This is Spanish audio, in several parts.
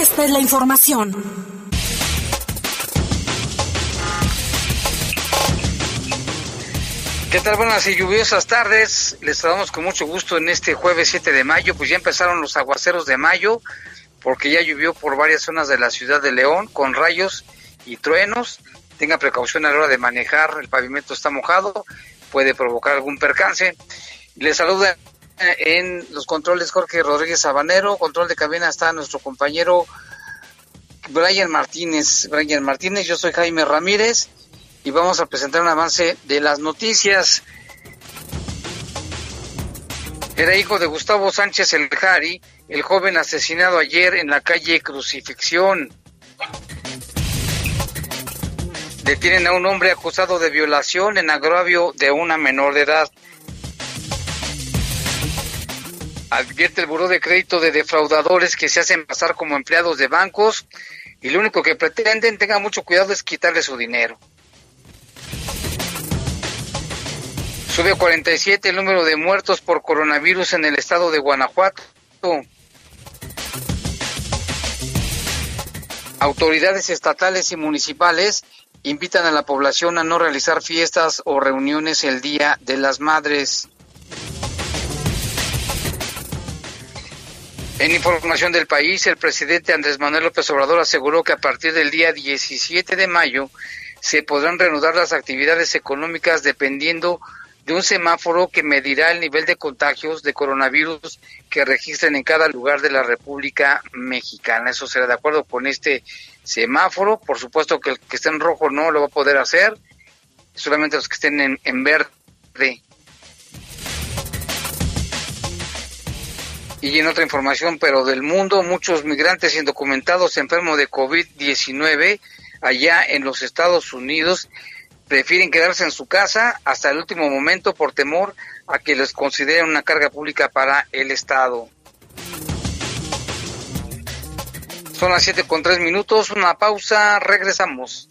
esta es la información. ¿Qué tal? Buenas y lluviosas tardes. Les saludamos con mucho gusto en este jueves 7 de mayo. Pues ya empezaron los aguaceros de mayo, porque ya llovió por varias zonas de la ciudad de León con rayos y truenos. Tenga precaución a la hora de manejar, el pavimento está mojado, puede provocar algún percance. Les saluda en los controles Jorge Rodríguez Sabanero, control de cabina está nuestro compañero Brian Martínez. Brian Martínez, yo soy Jaime Ramírez y vamos a presentar un avance de las noticias. Era hijo de Gustavo Sánchez El Jari, el joven asesinado ayer en la calle Crucifixión. Detienen a un hombre acusado de violación en agravio de una menor de edad. Advierte el Buró de Crédito de defraudadores que se hacen pasar como empleados de bancos y lo único que pretenden, tengan mucho cuidado, es quitarle su dinero. Sube a 47 el número de muertos por coronavirus en el estado de Guanajuato. Autoridades estatales y municipales invitan a la población a no realizar fiestas o reuniones el Día de las Madres. En información del país, el presidente Andrés Manuel López Obrador aseguró que a partir del día 17 de mayo se podrán reanudar las actividades económicas dependiendo de un semáforo que medirá el nivel de contagios de coronavirus que registren en cada lugar de la República Mexicana. Eso será de acuerdo con este semáforo. Por supuesto que el que esté en rojo no lo va a poder hacer, solamente los que estén en, en verde Y en otra información, pero del mundo, muchos migrantes indocumentados enfermos de COVID-19 allá en los Estados Unidos prefieren quedarse en su casa hasta el último momento por temor a que les consideren una carga pública para el Estado. Son las siete con tres minutos, una pausa, regresamos.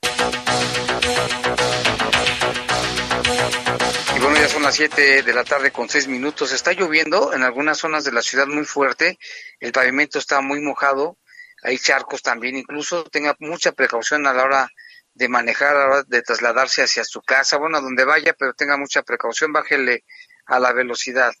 Son las 7 de la tarde con 6 minutos. Está lloviendo en algunas zonas de la ciudad muy fuerte. El pavimento está muy mojado. Hay charcos también. Incluso tenga mucha precaución a la hora de manejar, a la hora de trasladarse hacia su casa. Bueno, a donde vaya, pero tenga mucha precaución. Bájele a la velocidad.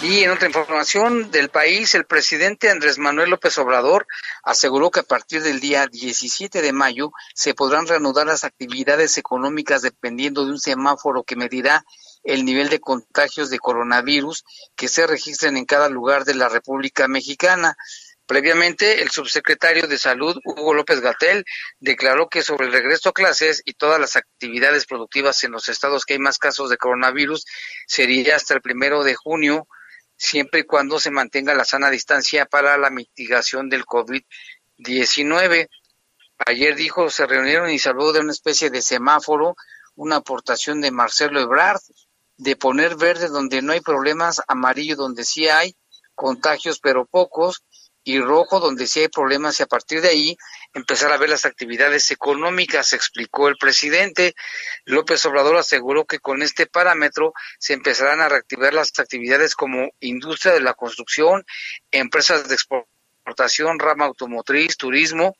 Y en otra información del país, el presidente Andrés Manuel López Obrador aseguró que a partir del día 17 de mayo se podrán reanudar las actividades económicas dependiendo de un semáforo que medirá el nivel de contagios de coronavirus que se registren en cada lugar de la República Mexicana. Previamente, el subsecretario de Salud, Hugo López Gatel, declaró que sobre el regreso a clases y todas las actividades productivas en los estados que hay más casos de coronavirus sería hasta el primero de junio siempre y cuando se mantenga la sana distancia para la mitigación del COVID-19. Ayer dijo, se reunieron y habló de una especie de semáforo, una aportación de Marcelo Ebrard, de poner verde donde no hay problemas, amarillo donde sí hay contagios, pero pocos, y rojo donde sí hay problemas y a partir de ahí empezar a ver las actividades económicas, explicó el presidente. López Obrador aseguró que con este parámetro se empezarán a reactivar las actividades como industria de la construcción, empresas de exportación, rama automotriz, turismo,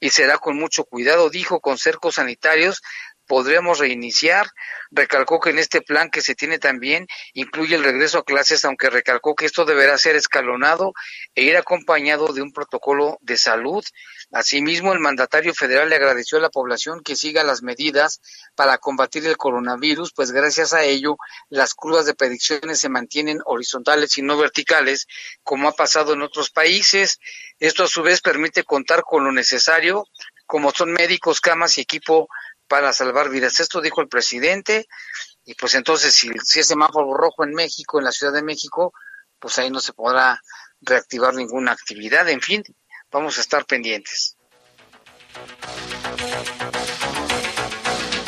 y será con mucho cuidado, dijo, con cercos sanitarios podremos reiniciar. Recalcó que en este plan que se tiene también incluye el regreso a clases, aunque recalcó que esto deberá ser escalonado e ir acompañado de un protocolo de salud. Asimismo, el mandatario federal le agradeció a la población que siga las medidas para combatir el coronavirus, pues gracias a ello las curvas de predicciones se mantienen horizontales y no verticales, como ha pasado en otros países. Esto a su vez permite contar con lo necesario, como son médicos, camas y equipo para salvar vidas. Esto dijo el presidente y pues entonces si, si es semáforo rojo en México, en la Ciudad de México, pues ahí no se podrá reactivar ninguna actividad. En fin, vamos a estar pendientes.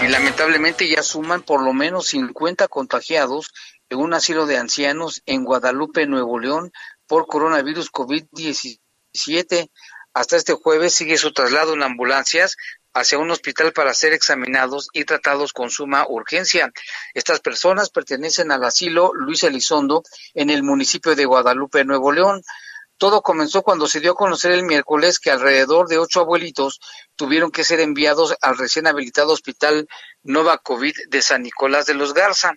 Y lamentablemente ya suman por lo menos 50 contagiados en un asilo de ancianos en Guadalupe, Nuevo León, por coronavirus COVID-17. Hasta este jueves sigue su traslado en ambulancias hacia un hospital para ser examinados y tratados con suma urgencia. Estas personas pertenecen al asilo Luis Elizondo en el municipio de Guadalupe, Nuevo León. Todo comenzó cuando se dio a conocer el miércoles que alrededor de ocho abuelitos tuvieron que ser enviados al recién habilitado hospital Nova COVID de San Nicolás de los Garza.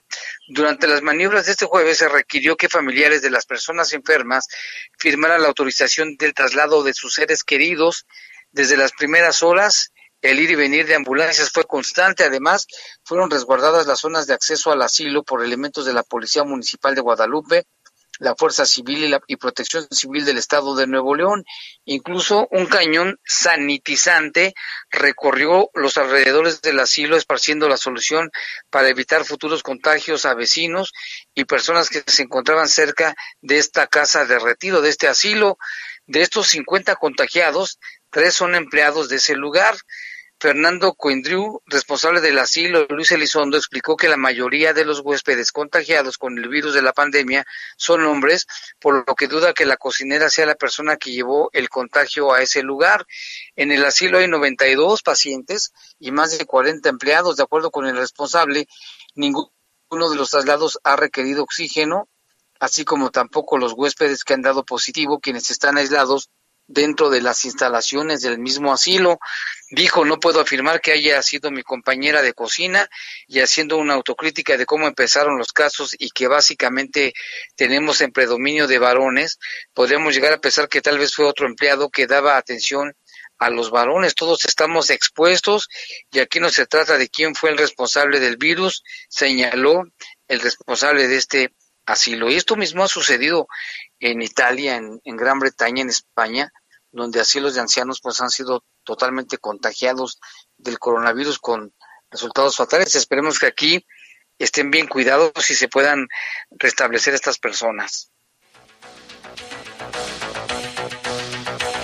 Durante las maniobras de este jueves se requirió que familiares de las personas enfermas firmaran la autorización del traslado de sus seres queridos. Desde las primeras horas, el ir y venir de ambulancias fue constante. Además, fueron resguardadas las zonas de acceso al asilo por elementos de la Policía Municipal de Guadalupe, la Fuerza Civil y, la, y Protección Civil del Estado de Nuevo León. Incluso un cañón sanitizante recorrió los alrededores del asilo esparciendo la solución para evitar futuros contagios a vecinos y personas que se encontraban cerca de esta casa de retiro, de este asilo. De estos 50 contagiados, tres son empleados de ese lugar. Fernando Coindriu, responsable del asilo Luis Elizondo, explicó que la mayoría de los huéspedes contagiados con el virus de la pandemia son hombres, por lo que duda que la cocinera sea la persona que llevó el contagio a ese lugar. En el asilo hay 92 pacientes y más de 40 empleados. De acuerdo con el responsable, ninguno de los traslados ha requerido oxígeno, así como tampoco los huéspedes que han dado positivo, quienes están aislados dentro de las instalaciones del mismo asilo. Dijo, no puedo afirmar que haya sido mi compañera de cocina y haciendo una autocrítica de cómo empezaron los casos y que básicamente tenemos en predominio de varones, podríamos llegar a pensar que tal vez fue otro empleado que daba atención a los varones. Todos estamos expuestos y aquí no se trata de quién fue el responsable del virus, señaló el responsable de este asilo. Y esto mismo ha sucedido en Italia, en, Gran Bretaña, en España, donde asilos de ancianos pues han sido totalmente contagiados del coronavirus con resultados fatales. Esperemos que aquí estén bien cuidados y se puedan restablecer estas personas.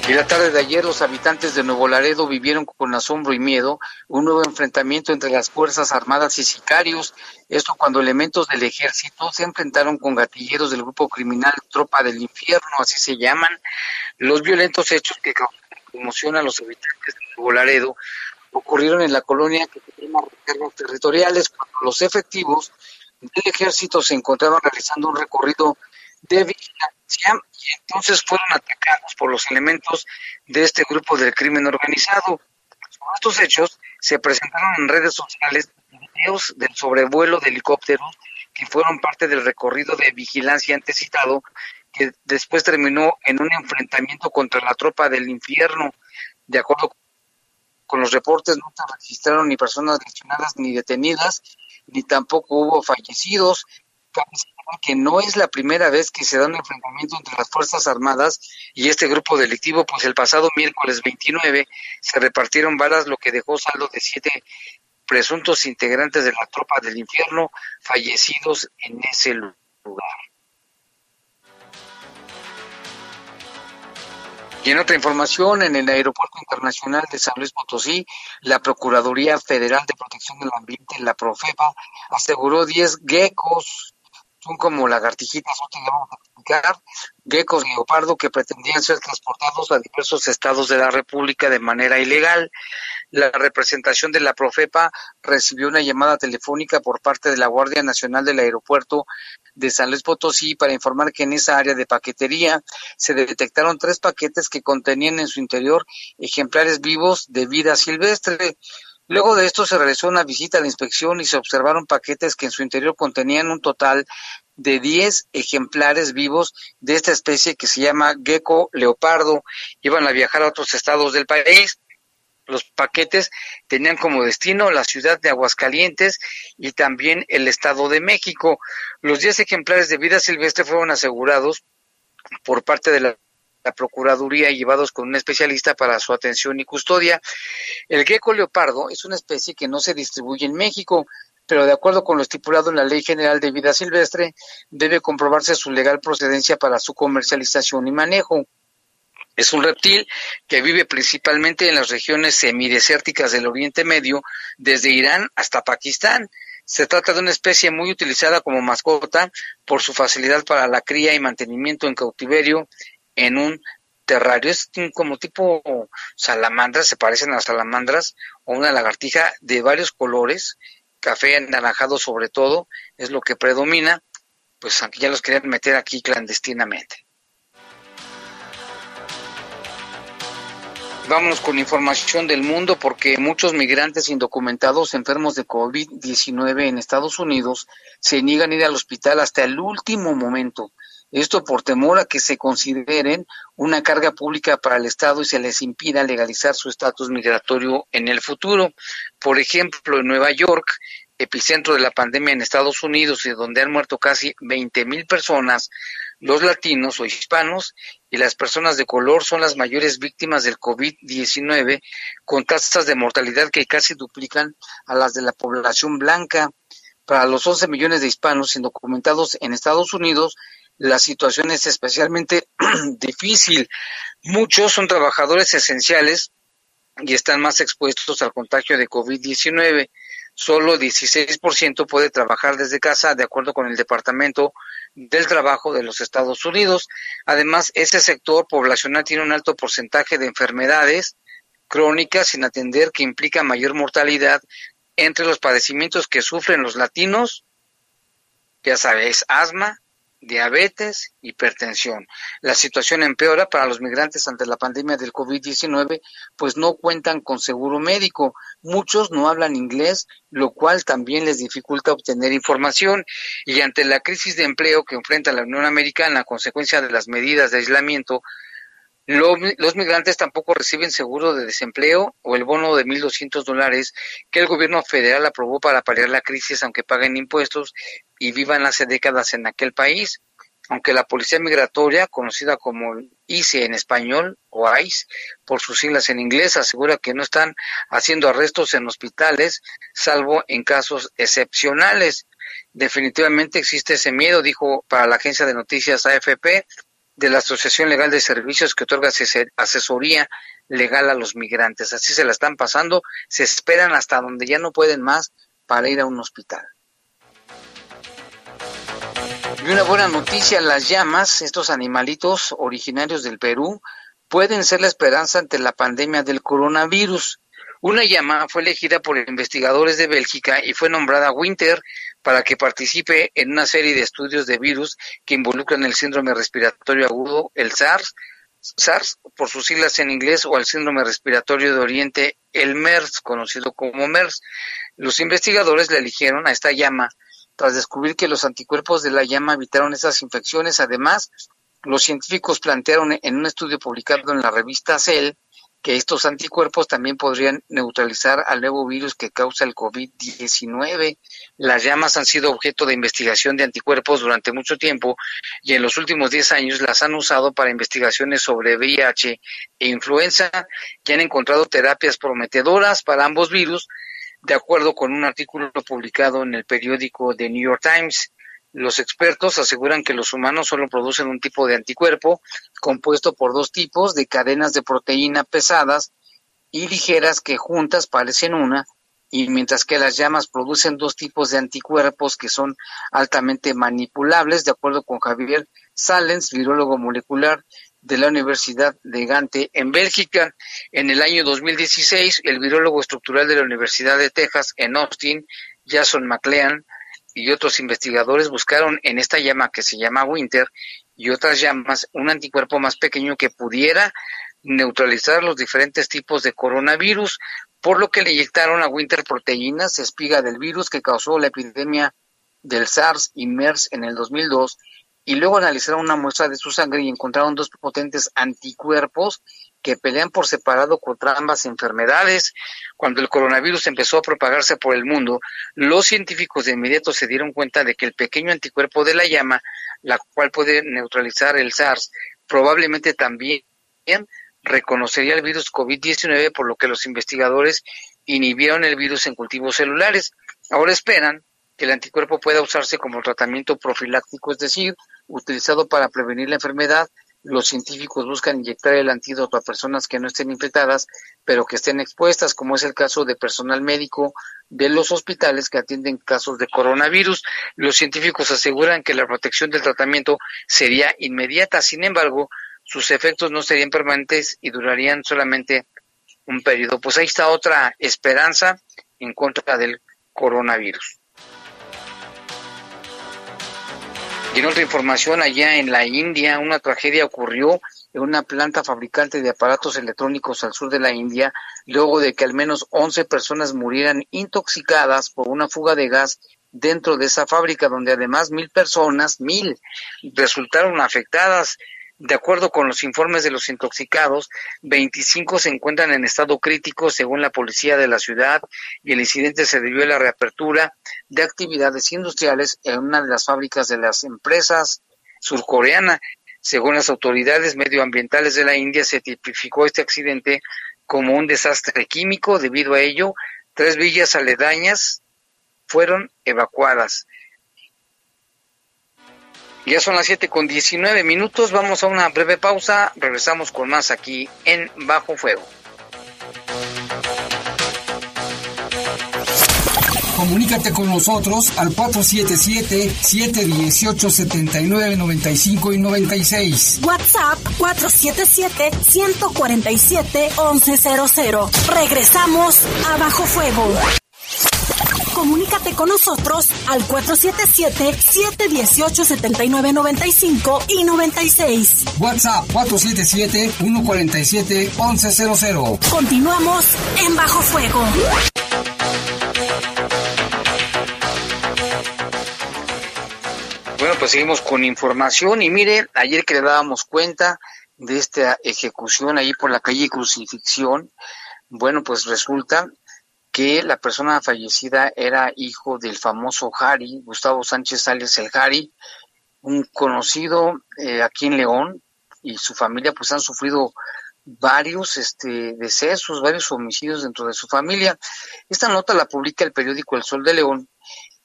Y la tarde de ayer los habitantes de Nuevo Laredo vivieron con asombro y miedo un nuevo enfrentamiento entre las Fuerzas Armadas y sicarios. Esto cuando elementos del ejército se enfrentaron con gatilleros del grupo criminal Tropa del Infierno, así se llaman. Los violentos hechos que causaron a los habitantes de Nuevo Laredo ocurrieron en la colonia que tiene reservas territoriales cuando los efectivos del ejército se encontraban realizando un recorrido de vigilancia y entonces fueron atacados por los elementos de este grupo del crimen organizado. Sobre estos hechos se presentaron en redes sociales videos del sobrevuelo de helicópteros que fueron parte del recorrido de vigilancia antes citado, que después terminó en un enfrentamiento contra la tropa del infierno. De acuerdo con los reportes, no se registraron ni personas lesionadas ni detenidas, ni tampoco hubo fallecidos que no es la primera vez que se da un enfrentamiento entre las Fuerzas Armadas y este grupo delictivo, pues el pasado miércoles 29 se repartieron balas, lo que dejó saldo de siete presuntos integrantes de la tropa del infierno fallecidos en ese lugar. Y en otra información, en el Aeropuerto Internacional de San Luis Potosí, la Procuraduría Federal de Protección del Ambiente, la Profepa, aseguró 10 geckos son como lagartijitas, fabricar geckos leopardo que pretendían ser transportados a diversos estados de la República de manera ilegal. La representación de la Profepa recibió una llamada telefónica por parte de la Guardia Nacional del Aeropuerto de San Luis Potosí para informar que en esa área de paquetería se detectaron tres paquetes que contenían en su interior ejemplares vivos de vida silvestre. Luego de esto se realizó una visita de inspección y se observaron paquetes que en su interior contenían un total de 10 ejemplares vivos de esta especie que se llama gecko leopardo. Iban a viajar a otros estados del país. Los paquetes tenían como destino la ciudad de Aguascalientes y también el Estado de México. Los 10 ejemplares de vida silvestre fueron asegurados por parte de la la Procuraduría y llevados con un especialista para su atención y custodia. El gecko leopardo es una especie que no se distribuye en México, pero de acuerdo con lo estipulado en la Ley General de Vida Silvestre, debe comprobarse su legal procedencia para su comercialización y manejo. Es un reptil que vive principalmente en las regiones semidesérticas del Oriente Medio, desde Irán hasta Pakistán. Se trata de una especie muy utilizada como mascota por su facilidad para la cría y mantenimiento en cautiverio en un terrario. Es como tipo salamandras, se parecen a salamandras, o una lagartija de varios colores, café anaranjado sobre todo, es lo que predomina, pues aunque ya los querían meter aquí clandestinamente. Vámonos con información del mundo porque muchos migrantes indocumentados enfermos de COVID-19 en Estados Unidos se niegan a ir al hospital hasta el último momento. Esto por temor a que se consideren una carga pública para el Estado y se les impida legalizar su estatus migratorio en el futuro. Por ejemplo, en Nueva York, epicentro de la pandemia en Estados Unidos y donde han muerto casi 20 mil personas, los latinos o hispanos y las personas de color son las mayores víctimas del COVID-19, con tasas de mortalidad que casi duplican a las de la población blanca. Para los 11 millones de hispanos indocumentados en Estados Unidos, la situación es especialmente difícil. Muchos son trabajadores esenciales y están más expuestos al contagio de COVID-19. Solo 16% puede trabajar desde casa, de acuerdo con el Departamento del Trabajo de los Estados Unidos. Además, ese sector poblacional tiene un alto porcentaje de enfermedades crónicas sin atender que implica mayor mortalidad entre los padecimientos que sufren los latinos, ya sabes, asma, diabetes, hipertensión. La situación empeora para los migrantes ante la pandemia del COVID-19, pues no cuentan con seguro médico. Muchos no hablan inglés, lo cual también les dificulta obtener información. Y ante la crisis de empleo que enfrenta la Unión Americana a consecuencia de las medidas de aislamiento, los migrantes tampoco reciben seguro de desempleo o el bono de 1.200 dólares que el gobierno federal aprobó para paliar la crisis, aunque paguen impuestos y vivan hace décadas en aquel país. Aunque la Policía Migratoria, conocida como ICE en español o ICE por sus siglas en inglés, asegura que no están haciendo arrestos en hospitales, salvo en casos excepcionales. Definitivamente existe ese miedo, dijo para la agencia de noticias AFP, de la Asociación Legal de Servicios que otorga asesoría legal a los migrantes. Así se la están pasando, se esperan hasta donde ya no pueden más para ir a un hospital. Y una buena noticia, las llamas, estos animalitos originarios del Perú, pueden ser la esperanza ante la pandemia del coronavirus. Una llama fue elegida por investigadores de Bélgica y fue nombrada Winter para que participe en una serie de estudios de virus que involucran el síndrome respiratorio agudo, el SARS, SARS por sus siglas en inglés, o el síndrome respiratorio de Oriente, el MERS, conocido como MERS. Los investigadores le eligieron a esta llama tras descubrir que los anticuerpos de la llama evitaron esas infecciones. Además, los científicos plantearon en un estudio publicado en la revista Cell que estos anticuerpos también podrían neutralizar al nuevo virus que causa el COVID-19. Las llamas han sido objeto de investigación de anticuerpos durante mucho tiempo y en los últimos 10 años las han usado para investigaciones sobre VIH e influenza y han encontrado terapias prometedoras para ambos virus, de acuerdo con un artículo publicado en el periódico The New York Times. Los expertos aseguran que los humanos solo producen un tipo de anticuerpo compuesto por dos tipos de cadenas de proteína pesadas y ligeras que juntas parecen una, y mientras que las llamas producen dos tipos de anticuerpos que son altamente manipulables, de acuerdo con Javier Salens, virólogo molecular de la Universidad de Gante en Bélgica. En el año 2016, el virólogo estructural de la Universidad de Texas en Austin, Jason McLean, y otros investigadores buscaron en esta llama que se llama Winter y otras llamas un anticuerpo más pequeño que pudiera neutralizar los diferentes tipos de coronavirus, por lo que le inyectaron a Winter proteínas, espiga del virus que causó la epidemia del SARS y MERS en el 2002, y luego analizaron una muestra de su sangre y encontraron dos potentes anticuerpos que pelean por separado contra ambas enfermedades. Cuando el coronavirus empezó a propagarse por el mundo, los científicos de inmediato se dieron cuenta de que el pequeño anticuerpo de la llama, la cual puede neutralizar el SARS, probablemente también reconocería el virus COVID-19, por lo que los investigadores inhibieron el virus en cultivos celulares. Ahora esperan que el anticuerpo pueda usarse como tratamiento profiláctico, es decir, utilizado para prevenir la enfermedad. Los científicos buscan inyectar el antídoto a personas que no estén infectadas, pero que estén expuestas, como es el caso de personal médico de los hospitales que atienden casos de coronavirus. Los científicos aseguran que la protección del tratamiento sería inmediata. Sin embargo, sus efectos no serían permanentes y durarían solamente un periodo. Pues ahí está otra esperanza en contra del coronavirus. Y en otra información, allá en la India, una tragedia ocurrió en una planta fabricante de aparatos electrónicos al sur de la India, luego de que al menos 11 personas murieran intoxicadas por una fuga de gas dentro de esa fábrica, donde además mil personas, mil, resultaron afectadas. De acuerdo con los informes de los intoxicados, 25 se encuentran en estado crítico según la policía de la ciudad y el incidente se debió a la reapertura de actividades industriales en una de las fábricas de las empresas surcoreana. Según las autoridades medioambientales de la India, se tipificó este accidente como un desastre químico. Debido a ello, tres villas aledañas fueron evacuadas. Ya son las 7 con 19 minutos, vamos a una breve pausa, regresamos con más aquí en Bajo Fuego. Comunícate con nosotros al 477-718-7995 y 96. WhatsApp 477-147-1100. Regresamos a Bajo Fuego. Comunícate con nosotros al 477-718-7995 y 96. WhatsApp 477-147-1100. Continuamos en Bajo Fuego. Bueno, pues seguimos con información y mire, ayer que le dábamos cuenta de esta ejecución ahí por la calle Crucifixión, bueno, pues resulta que la persona fallecida era hijo del famoso Harry, Gustavo Sánchez Sales el Harry, un conocido eh, aquí en León, y su familia pues han sufrido varios este, decesos, varios homicidios dentro de su familia. Esta nota la publica el periódico El Sol de León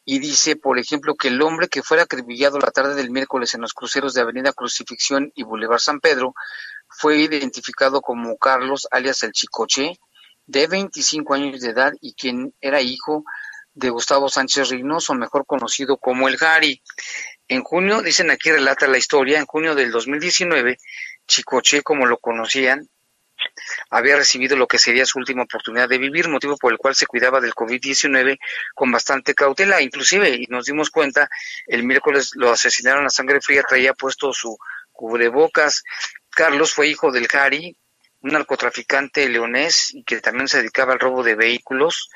y dice, por ejemplo, que el hombre que fuera acribillado la tarde del miércoles en los cruceros de Avenida Crucifixión y Boulevard San Pedro fue identificado como Carlos, alias el Chicoche, de 25 años de edad y quien era hijo de Gustavo Sánchez Reynoso, mejor conocido como el Gari. En junio, dicen aquí relata la historia, en junio del 2019, Chicoche, como lo conocían, había recibido lo que sería su última oportunidad de vivir, motivo por el cual se cuidaba del COVID-19 con bastante cautela. Inclusive, y nos dimos cuenta, el miércoles lo asesinaron a sangre fría, traía puesto su cubrebocas. Carlos fue hijo del Gari, un narcotraficante leonés y que también se dedicaba al robo de vehículos,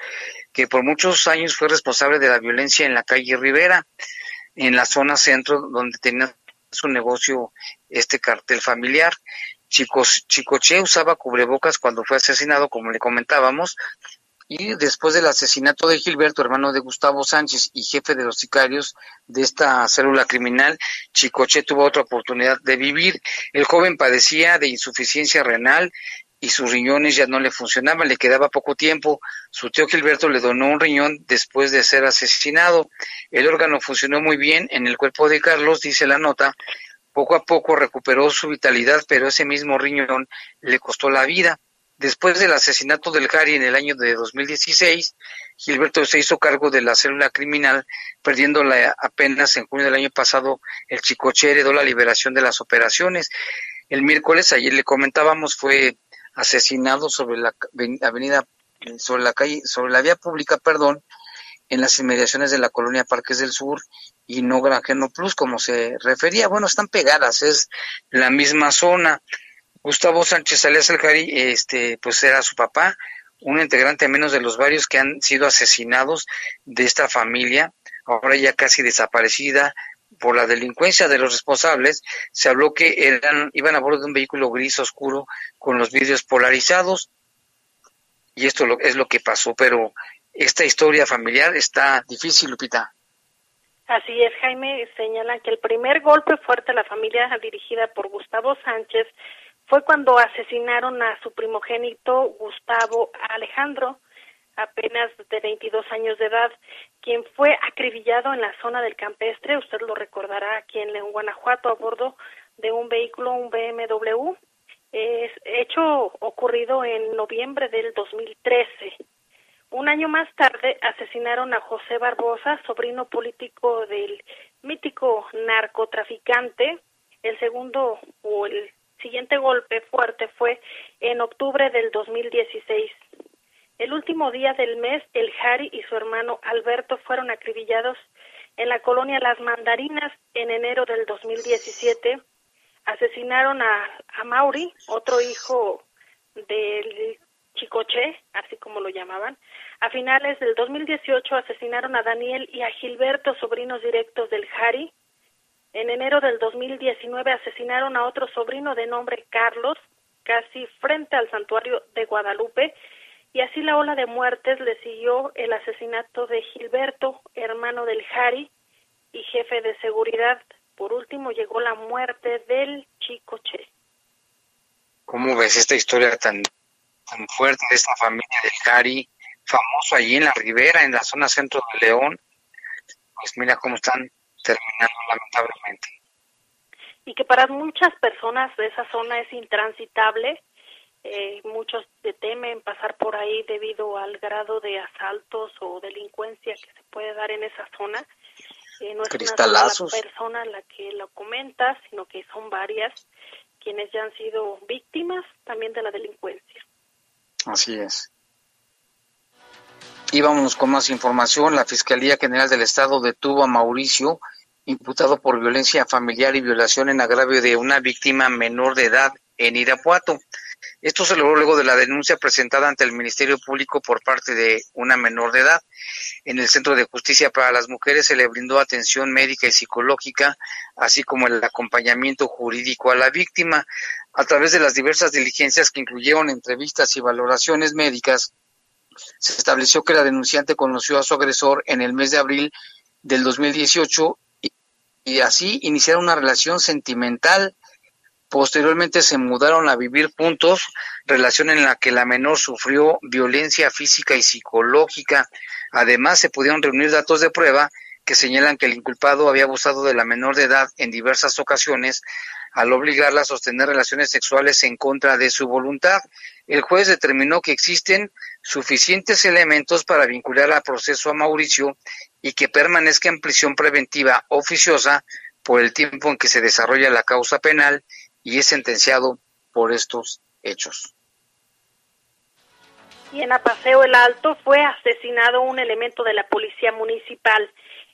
que por muchos años fue responsable de la violencia en la calle Rivera, en la zona centro donde tenía su negocio este cartel familiar. Chicos, Chicoche usaba cubrebocas cuando fue asesinado, como le comentábamos, y después del asesinato de Gilberto, hermano de Gustavo Sánchez y jefe de los sicarios de esta célula criminal, Chicoche tuvo otra oportunidad de vivir. El joven padecía de insuficiencia renal y sus riñones ya no le funcionaban, le quedaba poco tiempo. Su tío Gilberto le donó un riñón después de ser asesinado. El órgano funcionó muy bien en el cuerpo de Carlos, dice la nota. Poco a poco recuperó su vitalidad, pero ese mismo riñón le costó la vida. Después del asesinato del Jari en el año de 2016, Gilberto se hizo cargo de la célula criminal, perdiéndola apenas en junio del año pasado. El Chicoche heredó la liberación de las operaciones. El miércoles, ayer le comentábamos, fue asesinado sobre la avenida, sobre la calle, sobre la vía pública, perdón, en las inmediaciones de la colonia Parques del Sur y no Granjeno Plus, como se refería. Bueno, están pegadas, es la misma zona. Gustavo Sánchez Alias Aljari, este, pues era su papá, un integrante menos de los varios que han sido asesinados de esta familia, ahora ya casi desaparecida por la delincuencia de los responsables. Se habló que eran, iban a bordo de un vehículo gris oscuro con los vidrios polarizados y esto es lo que pasó, pero esta historia familiar está difícil, Lupita. Así es, Jaime señala que el primer golpe fuerte a la familia dirigida por Gustavo Sánchez fue cuando asesinaron a su primogénito Gustavo Alejandro, apenas de 22 años de edad, quien fue acribillado en la zona del campestre, usted lo recordará aquí en Guanajuato, a bordo de un vehículo, un BMW, es hecho ocurrido en noviembre del 2013. Un año más tarde asesinaron a José Barbosa, sobrino político del mítico narcotraficante. El segundo o el siguiente golpe fuerte fue en octubre del 2016. El último día del mes, el Jari y su hermano Alberto fueron acribillados en la colonia Las Mandarinas en enero del 2017. Asesinaron a, a Mauri, otro hijo del Chicoche, así como lo llamaban. A finales del 2018 asesinaron a Daniel y a Gilberto, sobrinos directos del Jari. En enero del 2019 asesinaron a otro sobrino de nombre Carlos, casi frente al santuario de Guadalupe, y así la ola de muertes le siguió el asesinato de Gilberto, hermano del Jari y jefe de seguridad. Por último llegó la muerte del Chico Che. ¿Cómo ves esta historia tan, tan fuerte de esta familia del Jari, famoso allí en la ribera, en la zona centro de León? Pues mira cómo están terminando lamentablemente. Y que para muchas personas de esa zona es intransitable. Eh, muchos temen pasar por ahí debido al grado de asaltos o delincuencia que se puede dar en esa zona. Eh, no es una sola persona la que lo comenta, sino que son varias quienes ya han sido víctimas también de la delincuencia. Así es. Y vámonos con más información. La Fiscalía General del Estado detuvo a Mauricio, imputado por violencia familiar y violación en agravio de una víctima menor de edad en Irapuato. Esto se logró luego de la denuncia presentada ante el Ministerio Público por parte de una menor de edad. En el Centro de Justicia para las Mujeres se le brindó atención médica y psicológica, así como el acompañamiento jurídico a la víctima, a través de las diversas diligencias que incluyeron entrevistas y valoraciones médicas se estableció que la denunciante conoció a su agresor en el mes de abril del 2018 y, y así iniciaron una relación sentimental. Posteriormente se mudaron a vivir juntos, relación en la que la menor sufrió violencia física y psicológica. Además, se pudieron reunir datos de prueba que señalan que el inculpado había abusado de la menor de edad en diversas ocasiones al obligarla a sostener relaciones sexuales en contra de su voluntad. El juez determinó que existen suficientes elementos para vincular al proceso a Mauricio y que permanezca en prisión preventiva oficiosa por el tiempo en que se desarrolla la causa penal y es sentenciado por estos hechos. Y en Apaseo el Alto fue asesinado un elemento de la policía municipal.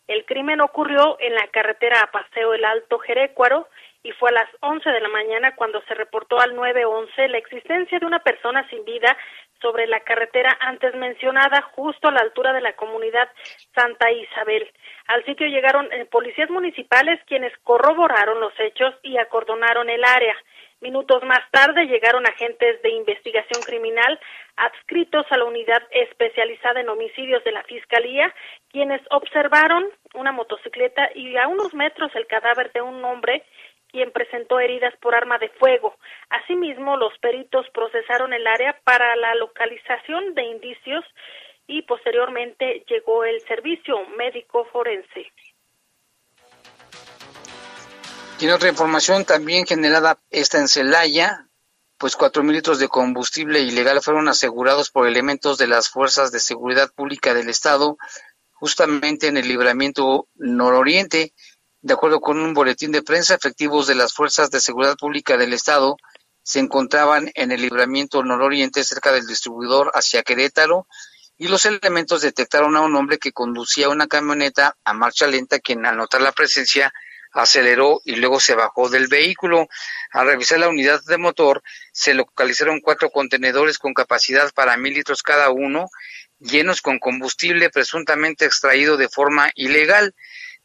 El crimen ocurrió en la carretera a Paseo el Alto Jerécuaro y fue a las 11 de la mañana cuando se reportó al 911 la existencia de una persona sin vida sobre la carretera antes mencionada, justo a la altura de la comunidad Santa Isabel. Al sitio llegaron eh, policías municipales quienes corroboraron los hechos y acordonaron el área. Minutos más tarde llegaron agentes de investigación criminal adscritos a la unidad especializada en homicidios de la Fiscalía, quienes observaron una motocicleta y a unos metros el cadáver de un hombre quien presentó heridas por arma de fuego. Asimismo, los peritos procesaron el área para la localización de indicios y posteriormente llegó el servicio médico forense. Tiene otra información también generada esta en Celaya, pues cuatro mil litros de combustible ilegal fueron asegurados por elementos de las fuerzas de seguridad pública del estado, justamente en el libramiento nororiente. De acuerdo con un boletín de prensa, efectivos de las fuerzas de seguridad pública del estado se encontraban en el libramiento nororiente cerca del distribuidor hacia Querétaro y los elementos detectaron a un hombre que conducía una camioneta a marcha lenta quien al notar la presencia aceleró y luego se bajó del vehículo. Al revisar la unidad de motor, se localizaron cuatro contenedores con capacidad para mil litros cada uno, llenos con combustible presuntamente extraído de forma ilegal.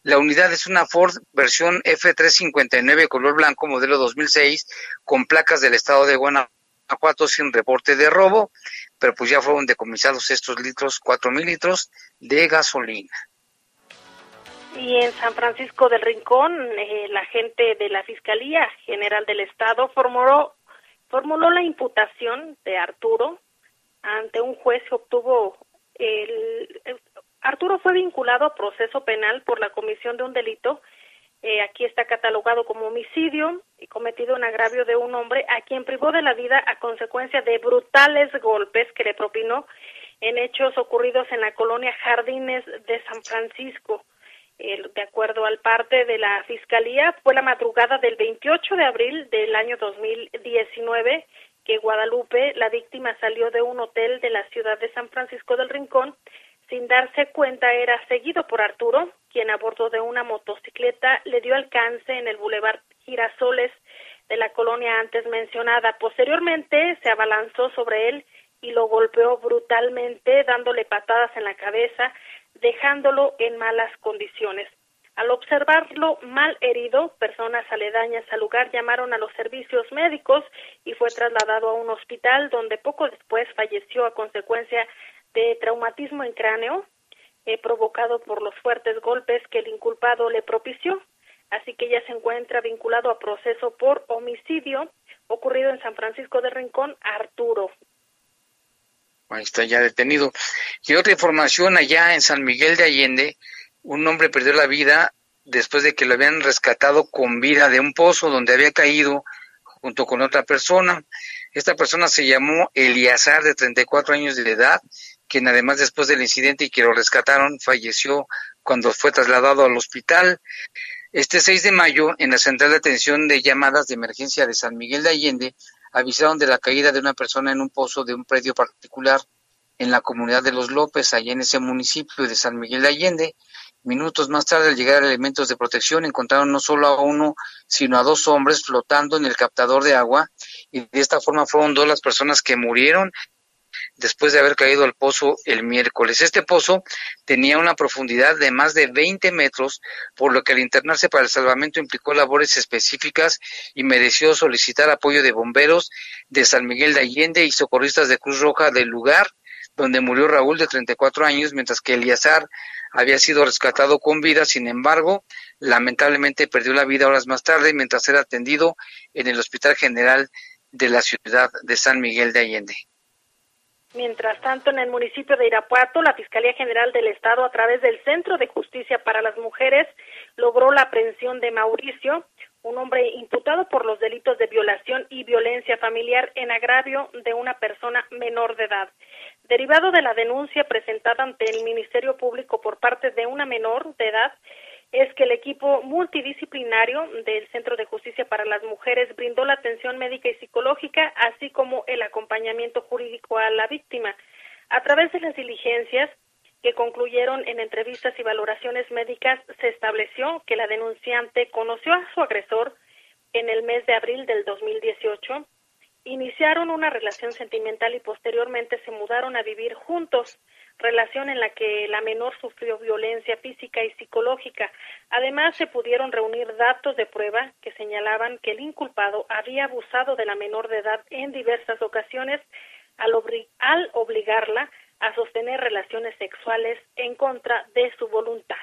La unidad es una Ford versión F359 color blanco modelo 2006 con placas del estado de Guanajuato sin reporte de robo, pero pues ya fueron decomisados estos litros, cuatro mil litros de gasolina. Y en San Francisco del Rincón, eh, la gente de la Fiscalía General del Estado formuló, formuló la imputación de Arturo ante un juez que obtuvo el, Arturo fue vinculado a proceso penal por la comisión de un delito. Eh, aquí está catalogado como homicidio y cometido en agravio de un hombre a quien privó de la vida a consecuencia de brutales golpes que le propinó en hechos ocurridos en la colonia Jardines de San Francisco de acuerdo al parte de la Fiscalía, fue la madrugada del 28 de abril del año 2019 que Guadalupe, la víctima, salió de un hotel de la ciudad de San Francisco del Rincón. Sin darse cuenta, era seguido por Arturo, quien a bordo de una motocicleta le dio alcance en el bulevar Girasoles de la colonia antes mencionada. Posteriormente se abalanzó sobre él y lo golpeó brutalmente, dándole patadas en la cabeza, dejándolo en malas condiciones. Al observarlo mal herido, personas aledañas al lugar llamaron a los servicios médicos y fue trasladado a un hospital donde poco después falleció a consecuencia de traumatismo en cráneo eh, provocado por los fuertes golpes que el inculpado le propició. Así que ya se encuentra vinculado a proceso por homicidio ocurrido en San Francisco de Rincón, Arturo. Ahí está ya detenido. Y otra información allá en San Miguel de Allende, un hombre perdió la vida después de que lo habían rescatado con vida de un pozo donde había caído junto con otra persona. Esta persona se llamó Eliazar, de 34 años de edad, quien además después del incidente y que lo rescataron, falleció cuando fue trasladado al hospital. Este 6 de mayo, en la Central de Atención de Llamadas de Emergencia de San Miguel de Allende, avisaron de la caída de una persona en un pozo de un predio particular en la comunidad de Los López, allá en ese municipio de San Miguel de Allende. Minutos más tarde, al llegar elementos de protección, encontraron no solo a uno, sino a dos hombres flotando en el captador de agua, y de esta forma fueron dos las personas que murieron después de haber caído al pozo el miércoles. Este pozo tenía una profundidad de más de 20 metros, por lo que al internarse para el salvamento implicó labores específicas y mereció solicitar apoyo de bomberos de San Miguel de Allende y socorristas de Cruz Roja del lugar donde murió Raúl de 34 años, mientras que Eliazar había sido rescatado con vida, sin embargo, lamentablemente perdió la vida horas más tarde mientras era atendido en el Hospital General de la ciudad de San Miguel de Allende. Mientras tanto, en el municipio de Irapuato, la Fiscalía General del Estado, a través del Centro de Justicia para las Mujeres, logró la aprehensión de Mauricio, un hombre imputado por los delitos de violación y violencia familiar en agravio de una persona menor de edad. Derivado de la denuncia presentada ante el Ministerio Público por parte de una menor de edad, es que el equipo multidisciplinario del Centro de Justicia para las Mujeres brindó la atención médica y psicológica, así como el acompañamiento jurídico a la víctima. A través de las diligencias que concluyeron en entrevistas y valoraciones médicas, se estableció que la denunciante conoció a su agresor en el mes de abril del 2018 iniciaron una relación sentimental y posteriormente se mudaron a vivir juntos, relación en la que la menor sufrió violencia física y psicológica. Además, se pudieron reunir datos de prueba que señalaban que el inculpado había abusado de la menor de edad en diversas ocasiones al, al obligarla a sostener relaciones sexuales en contra de su voluntad.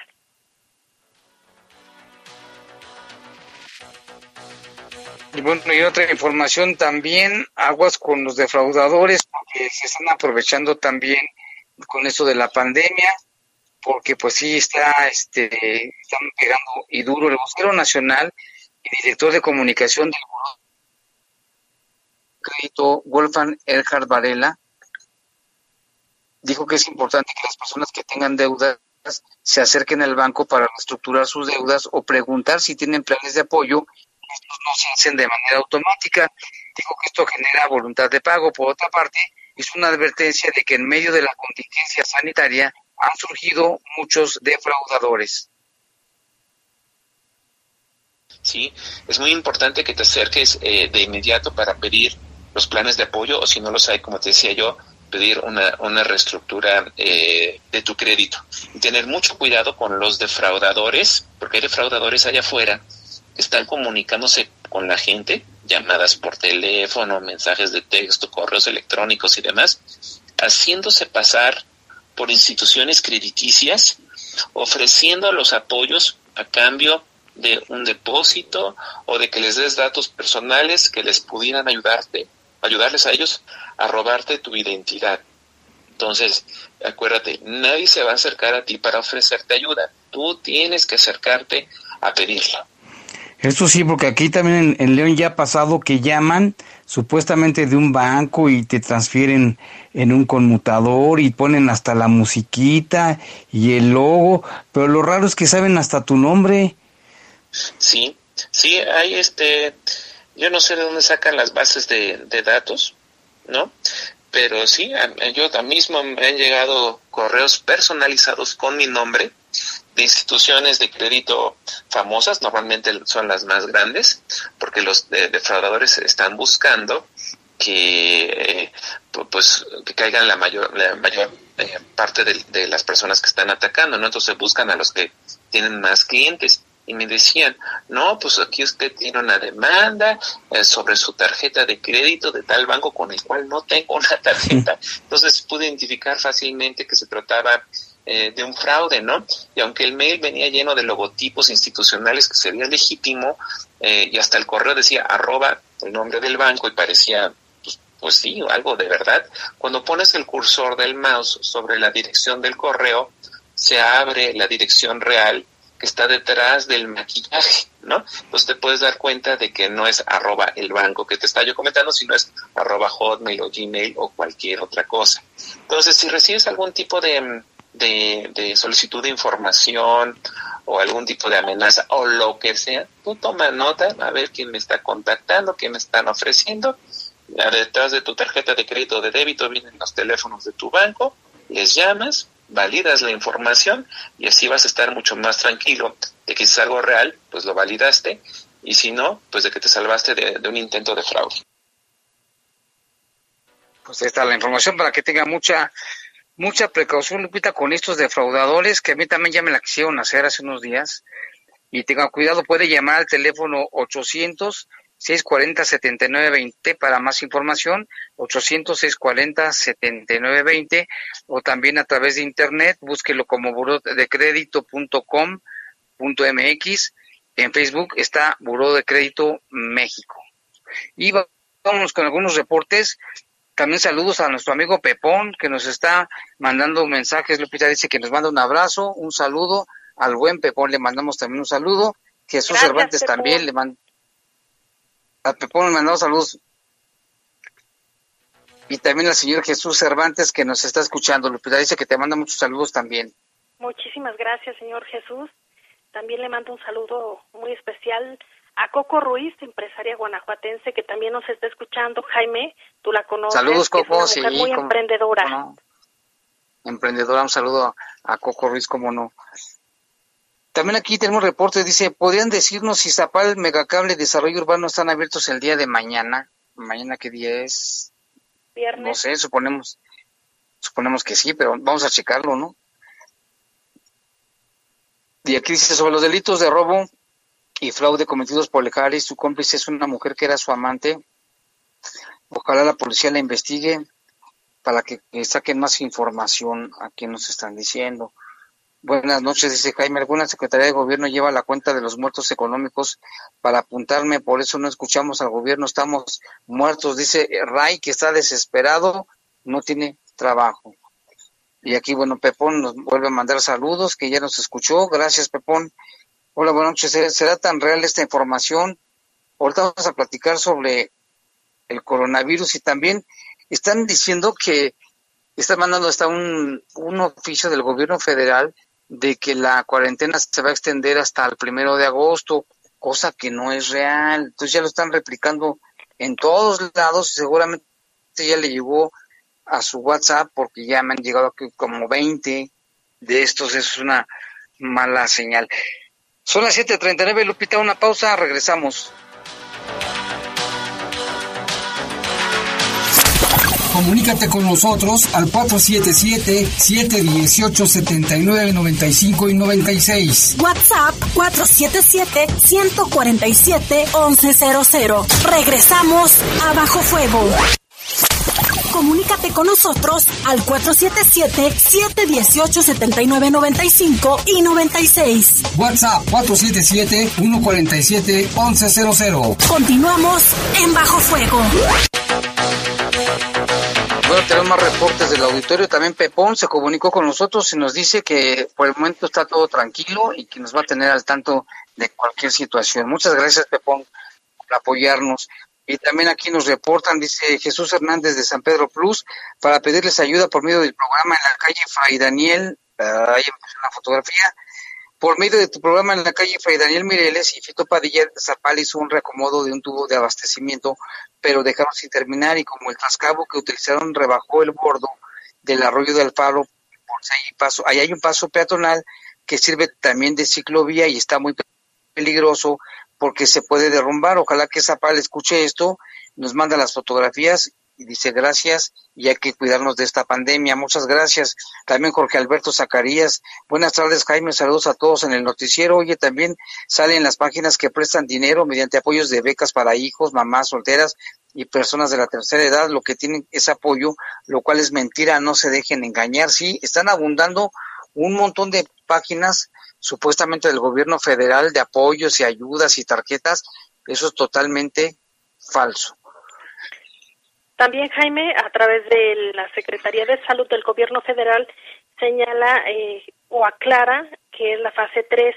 Y bueno, y otra información también, aguas con los defraudadores, porque se están aprovechando también con eso de la pandemia, porque pues sí está, este, están pegando y duro. El vocero nacional y director de comunicación del crédito Wolfgang Erhard Varela dijo que es importante que las personas que tengan deudas se acerquen al banco para reestructurar sus deudas o preguntar si tienen planes de apoyo. Estos no se hacen de manera automática. Dijo que esto genera voluntad de pago. Por otra parte, hizo una advertencia de que en medio de la contingencia sanitaria han surgido muchos defraudadores. Sí, es muy importante que te acerques eh, de inmediato para pedir los planes de apoyo o si no los hay, como te decía yo, pedir una, una reestructura eh, de tu crédito. Y tener mucho cuidado con los defraudadores, porque hay defraudadores allá afuera que están comunicándose con la gente, llamadas por teléfono, mensajes de texto, correos electrónicos y demás, haciéndose pasar por instituciones crediticias, ofreciendo los apoyos a cambio de un depósito o de que les des datos personales que les pudieran ayudarte, ayudarles a ellos a robarte tu identidad. Entonces, acuérdate, nadie se va a acercar a ti para ofrecerte ayuda. Tú tienes que acercarte a pedirla. Eso sí, porque aquí también en, León ya ha pasado que llaman supuestamente de un banco y te transfieren en un conmutador y ponen hasta la musiquita y el logo, pero lo raro es que saben hasta tu nombre. Sí, sí, hay este, yo no sé de dónde sacan las bases de, datos, ¿no? Pero sí, yo mismo me han llegado correos personalizados con mi nombre de instituciones de crédito famosas, normalmente son las más grandes, porque los defraudadores están buscando que eh, pues que caigan la mayor la mayor eh, parte de, de, las personas que están atacando, ¿no? Entonces buscan a los que tienen más clientes y me decían, no, pues aquí usted tiene una demanda eh, sobre su tarjeta de crédito de tal banco con el cual no tengo una tarjeta. Entonces pude identificar fácilmente que se trataba eh, de un fraude, ¿no? Y aunque el mail venía lleno de logotipos institucionales que se veía legítimo, eh, y hasta el correo decía arroba el nombre del banco y parecía pues, pues sí, algo de verdad. Cuando pones el cursor del mouse sobre la dirección del correo, se abre la dirección real que está detrás del maquillaje, ¿no? Entonces te puedes dar cuenta de que no es arroba el banco que te está yo comentando, sino es arroba hotmail o gmail o cualquier otra cosa. Entonces, si recibes algún tipo de, de, solicitud de información o algún tipo de amenaza o lo que sea, tú toma nota a ver quién me está contactando, quién me están ofreciendo. Detrás de tu tarjeta de crédito o de débito vienen los teléfonos de tu banco, les llamas, validas la información y así vas a estar mucho más tranquilo de que si es algo real, pues lo validaste y si no, pues de que te salvaste de, un intento de fraude. Pues ahí está la información para que tenga mucha mucha precaución, Lupita, con estos defraudadores que a mí también ya me la quisieron hacer hace unos días. Y tenga cuidado, puede llamar al teléfono 800 640-7920 para más información, 800-640-7920 o también a través de internet, búsquelo como buró de crédito.com.mx. En Facebook está Buró de Crédito México. Y vamos con algunos reportes. También saludos a nuestro amigo Pepón, que nos está mandando mensajes. Lupita dice que nos manda un abrazo, un saludo. Al buen Pepón le mandamos también un saludo. Jesús Cervantes también le manda a Pepón mandamos saludos. Y también al señor Jesús Cervantes que nos está escuchando. Lupita dice que te manda muchos saludos también. Muchísimas gracias, señor Jesús. También le mando un saludo muy especial a Coco Ruiz, empresaria guanajuatense, que también nos está escuchando. Jaime, tú la conoces. Saludos, Coco. Es muy emprendedora. Emprendedora, un saludo a Coco Ruiz, como no. También aquí tenemos reportes, dice, ¿podrían decirnos si Zapal, Megacable y Desarrollo Urbano están abiertos el día de mañana? ¿Mañana qué día es? Viernes. No sé, suponemos, suponemos que sí, pero vamos a checarlo, ¿no? Y aquí dice sobre los delitos de robo y fraude cometidos por Lejares, su cómplice es una mujer que era su amante. Ojalá la policía la investigue para que, que saquen más información a quien nos están diciendo. Buenas noches, dice Jaime. ¿Alguna Secretaría de Gobierno lleva la cuenta de los muertos económicos para apuntarme? Por eso no escuchamos al gobierno, estamos muertos. Dice Ray que está desesperado, no tiene trabajo. Y aquí, bueno, Pepón nos vuelve a mandar saludos, que ya nos escuchó. Gracias, Pepón. Hola, buenas noches. ¿Será tan real esta información? Ahorita vamos a platicar sobre el coronavirus y también están diciendo que están mandando hasta un, un oficio del gobierno federal de que la cuarentena se va a extender hasta el primero de agosto, cosa que no es real. Entonces ya lo están replicando en todos lados y seguramente ya le llegó a su WhatsApp porque ya me han llegado aquí como 20 de estos. Es una mala señal. Son las 7:39, Lupita, una pausa, regresamos. Comunícate con nosotros al 477-718-7995 y 96. WhatsApp 477-147-1100. Regresamos a Bajo Fuego. Comunícate con nosotros al 477-718-7995 y 96. WhatsApp 477-147-1100. Continuamos en Bajo Fuego. Bueno, tenemos más reportes del auditorio. También Pepón se comunicó con nosotros y nos dice que por el momento está todo tranquilo y que nos va a tener al tanto de cualquier situación. Muchas gracias, Pepón, por apoyarnos. Y también aquí nos reportan, dice Jesús Hernández de San Pedro Plus, para pedirles ayuda por medio del programa en la calle Fray Daniel. ahí una fotografía por medio de tu programa en la calle Fray Daniel Mireles y Fito Padilla Zapal hizo un reacomodo de un tubo de abastecimiento, pero dejaron sin terminar y como el trascabo que utilizaron rebajó el bordo del arroyo del Alfaro, por ahí, paso, ahí hay un paso peatonal que sirve también de ciclovía y está muy peligroso porque se puede derrumbar. Ojalá que Zapal escuche esto, nos manda las fotografías y dice gracias y hay que cuidarnos de esta pandemia. Muchas gracias. También Jorge Alberto Zacarías. Buenas tardes, Jaime. Saludos a todos en el noticiero. Oye, también salen las páginas que prestan dinero mediante apoyos de becas para hijos, mamás solteras y personas de la tercera edad. Lo que tienen es apoyo, lo cual es mentira. No se dejen engañar. Sí, están abundando un montón de páginas supuestamente del gobierno federal de apoyos y ayudas y tarjetas. Eso es totalmente falso. También, Jaime, a través de la Secretaría de Salud del Gobierno Federal, señala eh, o aclara que es la fase 3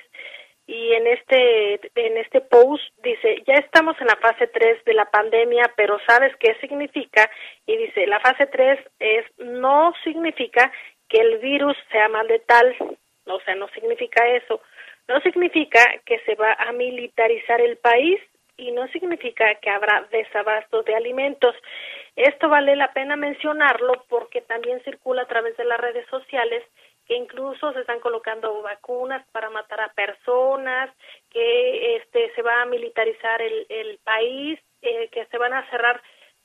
y en este en este post dice ya estamos en la fase 3 de la pandemia pero sabes qué significa y dice la fase 3 es no significa que el virus sea más letal o sea no significa eso no significa que se va a militarizar el país y no significa que habrá desabasto de alimentos. Esto vale la pena mencionarlo porque también circula a través de las redes sociales que incluso se están colocando vacunas para matar a personas, que este se va a militarizar el, el país, eh, que se van a cerrar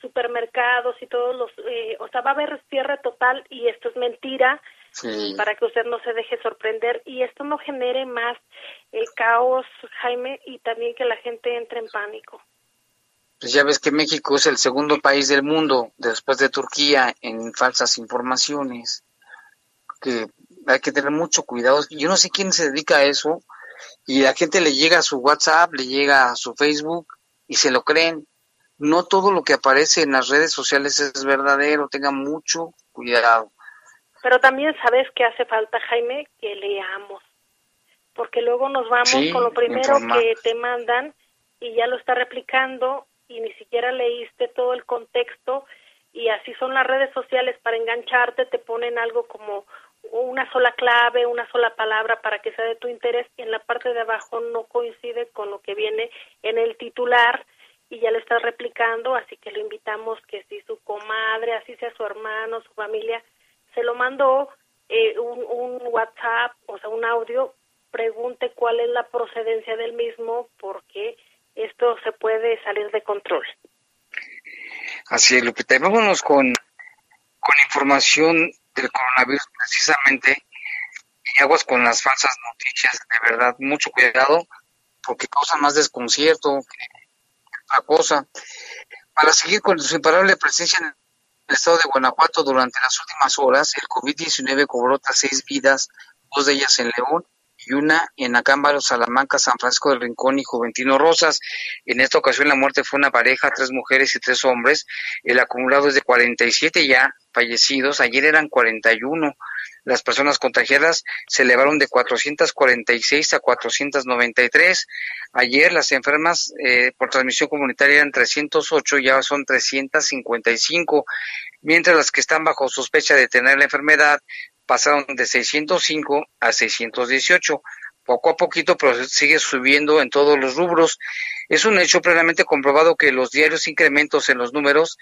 supermercados y todos los, eh, o sea, va a haber cierre total y esto es mentira para que usted no se deje sorprender y esto no genere más el caos, Jaime, y también que la gente entre en pánico. Pues ya ves que México es el segundo país del mundo después de Turquía en falsas informaciones, que hay que tener mucho cuidado. Yo no sé quién se dedica a eso y la gente le llega a su WhatsApp, le llega a su Facebook y se lo creen. No todo lo que aparece en las redes sociales es verdadero, tenga mucho cuidado. Pero también sabes que hace falta, Jaime, que leamos, porque luego nos vamos con lo primero que te mandan y ya lo está replicando y ni siquiera leíste todo el contexto y así son las redes sociales para engancharte, te ponen algo como una sola clave, una sola palabra para que sea de tu interés y en la parte de abajo no coincide con lo que viene en el titular y ya lo estás replicando, así que lo invitamos que si su comadre, así sea su hermano, su familia, se lo mandó eh, un, WhatsApp, o sea, un audio, pregunte cuál es la procedencia del mismo, porque esto se puede salir de control. Así es, Lupita. vámonos con, con información del coronavirus precisamente y aguas con las falsas noticias. De verdad, mucho cuidado porque causan más desconcierto que otra. Para seguir con su imparable presencia en el estado de Guanajuato durante las últimas horas, el COVID-19 cobró otras seis vidas, dos de ellas en León y una en Acámbaro, Salamanca, San Francisco del Rincón y Juventino Rosas. En esta ocasión la muerte fue una pareja, tres mujeres y tres hombres. El acumulado es de 47 ya fallecidos. Ayer eran 41. Las personas contagiadas se elevaron de 446 a 493. Ayer las enfermas eh, por transmisión comunitaria eran 308, ya son 355, mientras las que están bajo sospecha de tener la enfermedad pasaron de 605 a 618 poco a poquito, pero sigue subiendo en todos los rubros. Es un hecho plenamente comprobado que los diarios incrementos en los números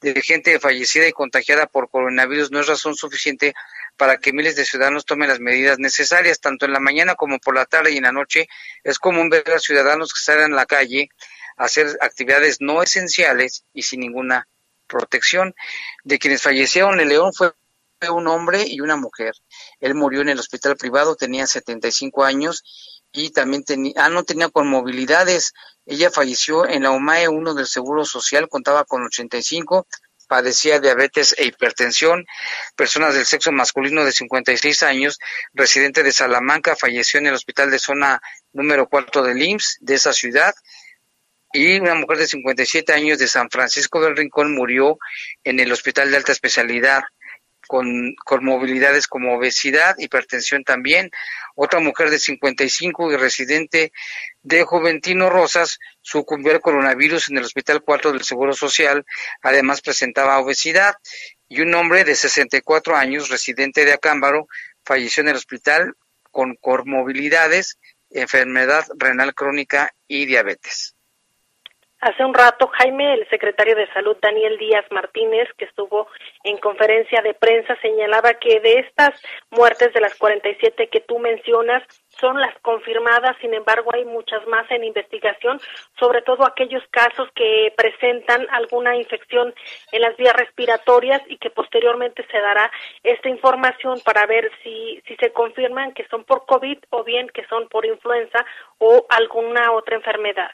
de gente fallecida y contagiada por coronavirus no es razón suficiente para que miles de ciudadanos tomen las medidas necesarias, tanto en la mañana como por la tarde y en la noche. Es común ver a ciudadanos que salen a la calle a hacer actividades no esenciales y sin ninguna protección. De quienes fallecieron, el León fue un hombre y una mujer. Él murió en el hospital privado, tenía 75 años y también tenía, ah, no tenía movilidades. Ella falleció en la UMAE 1 del Seguro Social, contaba con 85, padecía diabetes e hipertensión. Personas del sexo masculino de 56 años, residente de Salamanca, falleció en el hospital de zona número 4 del IMSS de esa ciudad. Y una mujer de 57 años de San Francisco del Rincón murió en el hospital de alta especialidad con movilidades como obesidad, hipertensión también. Otra mujer de 55 y residente de Juventino Rosas sucumbió al coronavirus en el Hospital 4 del Seguro Social. Además presentaba obesidad. Y un hombre de 64 años, residente de Acámbaro, falleció en el hospital con comorbilidades, enfermedad renal crónica y diabetes. Hace un rato, Jaime, el secretario de Salud, Daniel Díaz Martínez, que estuvo en conferencia de prensa, señalaba que de estas muertes de las 47 que tú mencionas, son las confirmadas, sin embargo, hay muchas más en investigación, sobre todo aquellos casos que presentan alguna infección en las vías respiratorias y que posteriormente se dará esta información para ver si, si se confirman que son por COVID o bien que son por influenza o alguna otra enfermedad.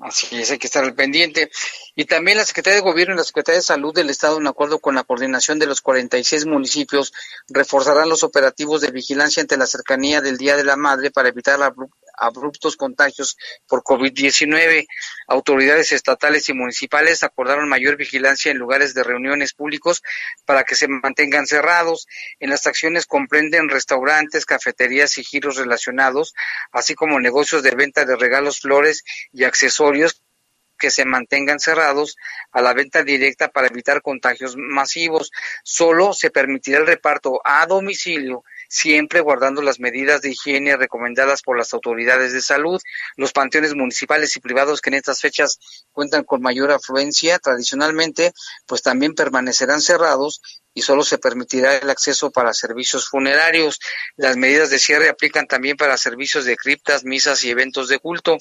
Así es, hay que estar al pendiente. Y también la Secretaría de Gobierno y la Secretaría de Salud del Estado, en acuerdo con la coordinación de los 46 municipios, reforzarán los operativos de vigilancia ante la cercanía del Día de la Madre para evitar la abruptos contagios por COVID-19. Autoridades estatales y municipales acordaron mayor vigilancia en lugares de reuniones públicos para que se mantengan cerrados. En las acciones comprenden restaurantes, cafeterías y giros relacionados, así como negocios de venta de regalos, flores y accesorios que se mantengan cerrados a la venta directa para evitar contagios masivos. Solo se permitirá el reparto a domicilio siempre guardando las medidas de higiene recomendadas por las autoridades de salud. Los panteones municipales y privados que en estas fechas cuentan con mayor afluencia tradicionalmente, pues también permanecerán cerrados y solo se permitirá el acceso para servicios funerarios. Las medidas de cierre aplican también para servicios de criptas, misas y eventos de culto.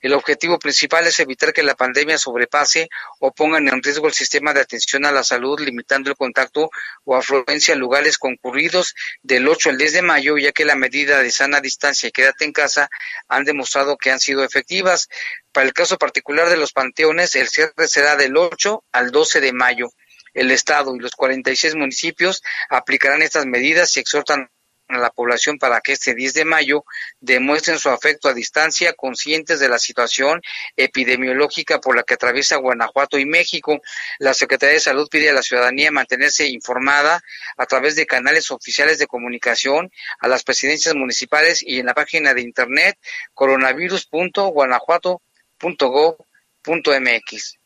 El objetivo principal es evitar que la pandemia sobrepase o ponga en riesgo el sistema de atención a la salud, limitando el contacto o afluencia en lugares concurridos del 8 al 10 de mayo, ya que la medida de sana distancia y quédate en casa han demostrado que han sido efectivas. Para el caso particular de los panteones, el cierre será del 8 al 12 de mayo el Estado y los 46 municipios aplicarán estas medidas y exhortan a la población para que este 10 de mayo demuestren su afecto a distancia, conscientes de la situación epidemiológica por la que atraviesa Guanajuato y México. La Secretaría de Salud pide a la ciudadanía mantenerse informada a través de canales oficiales de comunicación, a las presidencias municipales y en la página de internet coronavirus.guanajuato.gov.mx.